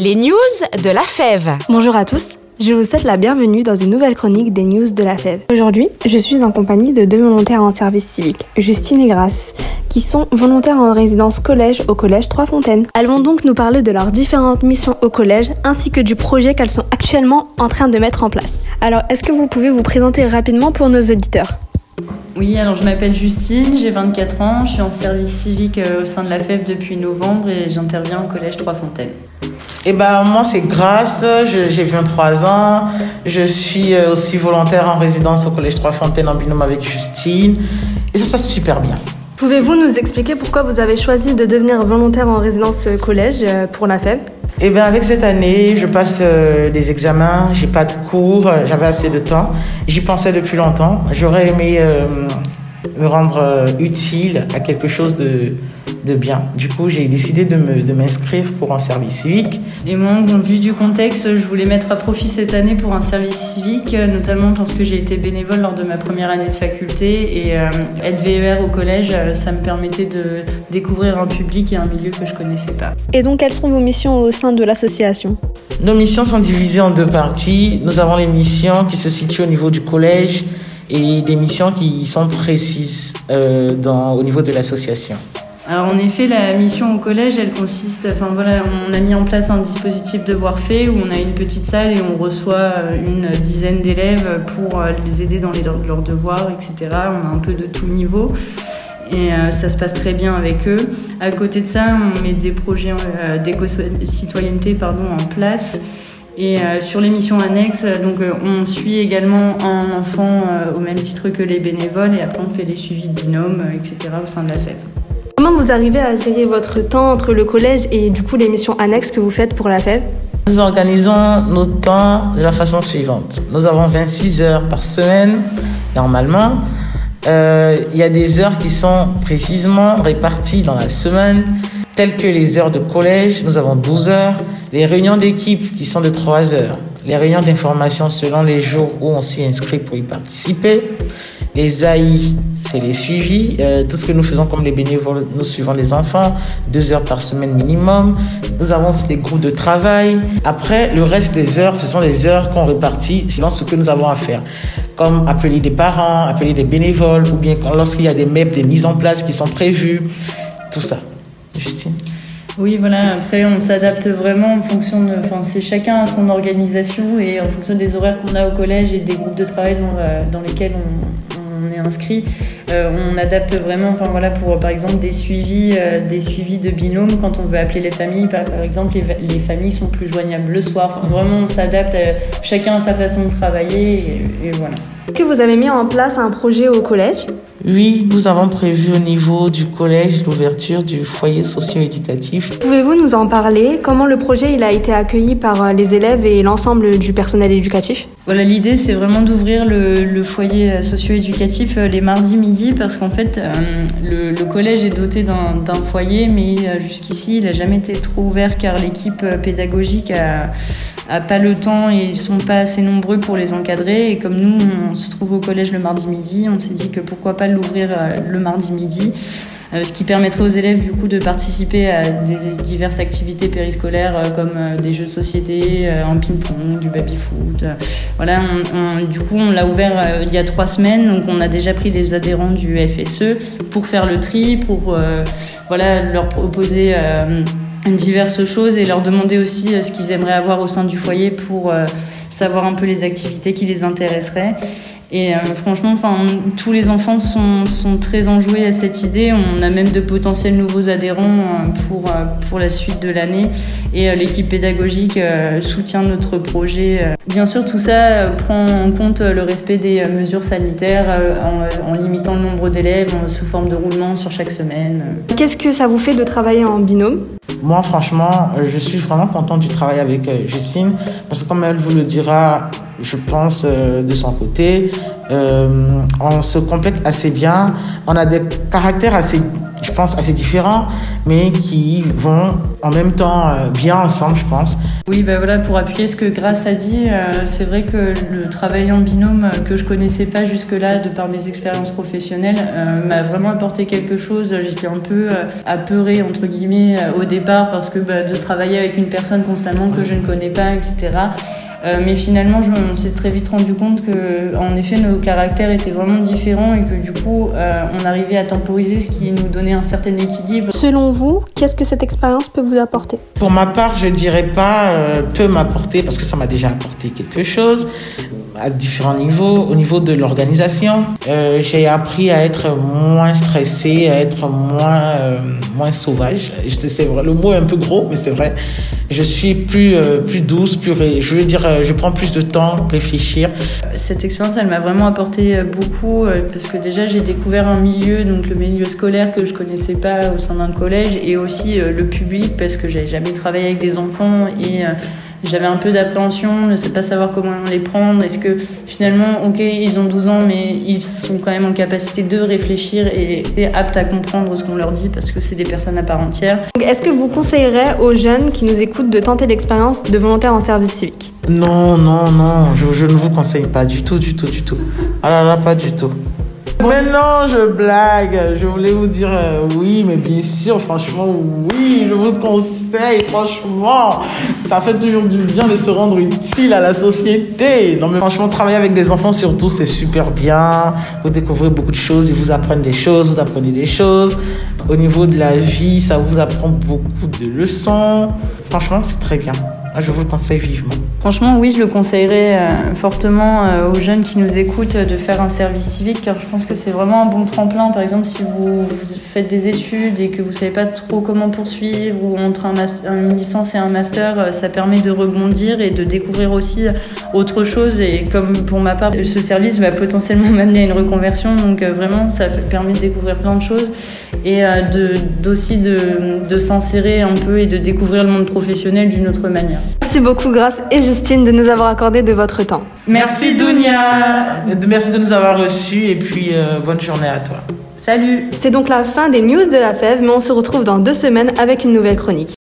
Les news de la fève. Bonjour à tous. Je vous souhaite la bienvenue dans une nouvelle chronique des news de la fève. Aujourd'hui, je suis en compagnie de deux volontaires en service civique, Justine et Grace, qui sont volontaires en résidence collège au collège Trois Fontaines. Elles vont donc nous parler de leurs différentes missions au collège ainsi que du projet qu'elles sont actuellement en train de mettre en place. Alors, est-ce que vous pouvez vous présenter rapidement pour nos auditeurs? Oui, alors je m'appelle Justine, j'ai 24 ans, je suis en service civique euh, au sein de la FEF depuis novembre et j'interviens au collège Trois Fontaines. Eh ben, moi, c'est Grace, j'ai 23 ans, je suis euh, aussi volontaire en résidence au collège Trois Fontaines en binôme avec Justine et ça se passe super bien. Pouvez-vous nous expliquer pourquoi vous avez choisi de devenir volontaire en résidence collège euh, pour la FEB eh bien, avec cette année, je passe des examens, j'ai pas de cours, j'avais assez de temps. J'y pensais depuis longtemps. J'aurais aimé me rendre utile à quelque chose de, de bien. Du coup, j'ai décidé de m'inscrire pour un service civique. Et moi, bon, vu du contexte, je voulais mettre à profit cette année pour un service civique, notamment parce que j'ai été bénévole lors de ma première année de faculté et euh, être VER au collège, euh, ça me permettait de découvrir un public et un milieu que je connaissais pas. Et donc, quelles sont vos missions au sein de l'association? Nos missions sont divisées en deux parties. Nous avons les missions qui se situent au niveau du collège et des missions qui sont précises euh, au niveau de l'association. Alors en effet, la mission au collège, elle consiste, enfin voilà, on a mis en place un dispositif de voir fait où on a une petite salle et on reçoit euh, une dizaine d'élèves pour euh, les aider dans leurs devoirs, etc. On a un peu de tout niveau et ça se passe très bien avec eux. À côté de ça, on met des projets d'éco-citoyenneté en place. Et sur les missions annexes, donc on suit également un enfant au même titre que les bénévoles et après on fait les suivis de binôme, etc. au sein de la FEV. Comment vous arrivez à gérer votre temps entre le collège et du coup les missions annexes que vous faites pour la FEB Nous organisons nos temps de la façon suivante. Nous avons 26 heures par semaine, normalement. Euh, il y a des heures qui sont précisément réparties dans la semaine, telles que les heures de collège, nous avons 12 heures, les réunions d'équipe qui sont de 3 heures, les réunions d'information selon les jours où on s'y inscrit pour y participer, les AI c'est les suivis, euh, tout ce que nous faisons comme les bénévoles, nous suivons les enfants, deux heures par semaine minimum. Nous avons des groupes de travail. Après, le reste des heures, ce sont les heures qu'on répartit selon ce que nous avons à faire, comme appeler des parents, appeler des bénévoles, ou bien lorsqu'il y a des MEP, des mises en place qui sont prévues, tout ça. Justine oui, voilà. Après, on s'adapte vraiment en fonction de. Enfin, c'est chacun à son organisation et en fonction des horaires qu'on a au collège et des groupes de travail dans, euh, dans lesquels on, est inscrit, euh, on adapte vraiment, enfin voilà, pour par exemple des suivis, euh, des suivis de binôme quand on veut appeler les familles. Par, exemple, les, familles sont plus joignables le soir. vraiment, on s'adapte, chacun à sa façon de travailler et, voilà. Est-ce que vous avez mis en place un projet au collège? Oui, nous avons prévu au niveau du collège l'ouverture du foyer socio-éducatif. Pouvez-vous nous en parler? Comment le projet il a été accueilli par euh, les élèves et l'ensemble du personnel éducatif? Voilà, l'idée c'est vraiment d'ouvrir le, foyer socio-éducatif euh, les mardis midi parce qu'en fait euh, le, collège est doté d'un foyer mais jusqu'ici il n'a jamais été trop ouvert car l'équipe pédagogique a pas le temps et ils sont pas assez nombreux pour les encadrer. Et comme nous, on se trouve au collège le mardi midi, on s'est dit que pourquoi pas l'ouvrir euh, le mardi midi. Euh, ce qui permettrait aux élèves du coup de participer à diverses activités périscolaires euh, comme des jeux de société, un ping-pong, du baby-foot. Voilà, du coup on l'a ouvert il y a trois semaines, donc on a déjà pris les adhérents du FSE pour faire le tri, pour voilà leur proposer diverses choses et leur demander aussi euh, ce qu'ils aimeraient avoir au sein du foyer pour euh, savoir un peu les activités qui les intéresseraient. Et euh, franchement, enfin, tous les enfants sont, sont, très enjoués à cette idée. On a même de potentiels nouveaux adhérents pour, pour la suite de l'année. Et l'équipe pédagogique soutient notre projet. Bien sûr, tout ça prend en compte le respect des mesures sanitaires en, en limitant le nombre d'élèves sous forme de roulement sur chaque semaine. Qu'est-ce que ça vous fait de travailler en binôme? Moi, franchement, euh, je suis vraiment content du travail avec euh, Justine parce que comme elle vous le dira, je pense euh, de son côté, on se complète assez bien. On a des caractères assez je pense, assez différents, mais qui vont en même temps euh, bien ensemble, je pense. Oui, ben voilà, pour appuyer ce que Grace a dit, euh, c'est vrai que le travail en binôme euh, que je connaissais pas jusque-là de par mes expériences professionnelles m'a vraiment apporté quelque chose. J'étais un peu apeurée entre guillemets au départ parce que bah, de travailler avec une personne constamment que je ne connais pas, etc. Euh, mais finalement, je, on s'est très vite rendu compte que, en effet, nos caractères étaient vraiment différents et que du coup, euh, on arrivait à temporiser ce qui nous donnait un certain équilibre. Selon vous, qu'est-ce que cette expérience peut vous apporter? Pour ma part, je dirais pas euh, peut m'apporter parce que ça m'a déjà apporté quelque chose à différents niveaux. Au niveau de l'organisation, euh, j'ai appris à être moins stressé, à être moins, euh, moins sauvage. C'est vrai, le mot est un peu gros, mais c'est vrai. Je suis plus, euh, plus douce, plus, je veux dire, je prends plus de temps pour réfléchir. Cette expérience, elle m'a vraiment apporté beaucoup parce que déjà, j'ai découvert un milieu, donc le milieu scolaire que je connaissais pas au sein d'un collège et aussi le public parce que j'avais jamais travaillé avec des enfants et j'avais un peu d'appréhension, ne sais pas savoir comment les prendre. Est-ce que finalement, ok, ils ont 12 ans, mais ils sont quand même en capacité de réfléchir et aptes à comprendre ce qu'on leur dit parce que c'est des personnes à part entière. Est-ce que vous conseillerez aux jeunes qui nous écoutent de tenter l'expérience de volontaire en service civique? Non, non, non, je, je, ne vous conseille pas du tout, du tout, du tout. Ah là là, pas du tout. Mais non, je blague. Je voulais vous dire euh, oui, mais bien sûr, franchement, oui, je vous conseille, franchement. Ça fait toujours du bien de se rendre utile à la société. Non, mais franchement, travailler avec des enfants, surtout, c'est super bien. Vous découvrez beaucoup de choses, ils vous apprennent des choses, vous apprenez des choses. Au niveau de la vie, ça vous apprend beaucoup de leçons. Franchement, c'est très bien. Ah, je vous le conseille vivement. Franchement, oui, je le conseillerais euh, fortement euh, aux jeunes qui nous écoutent de faire un service civique, car je pense que c'est vraiment un bon tremplin. Par exemple, si vous, faites des études et que vous savez pas trop comment poursuivre, ou entre un une licence et un master, euh, ça permet de rebondir et de découvrir aussi autre chose. Et comme pour ma part, ce service va potentiellement m'amener à une reconversion, donc vraiment, ça permet de découvrir plein de choses et d'aussi de, de s'insérer un peu et de découvrir le monde professionnel d'une autre manière. Merci beaucoup, Grâce et Justine, de nous avoir accordé de votre temps. Merci, Dounia. Merci de nous avoir reçus et puis euh, bonne journée à toi. Salut C'est donc la fin des news de la FEV, mais on se retrouve dans deux semaines avec une nouvelle chronique.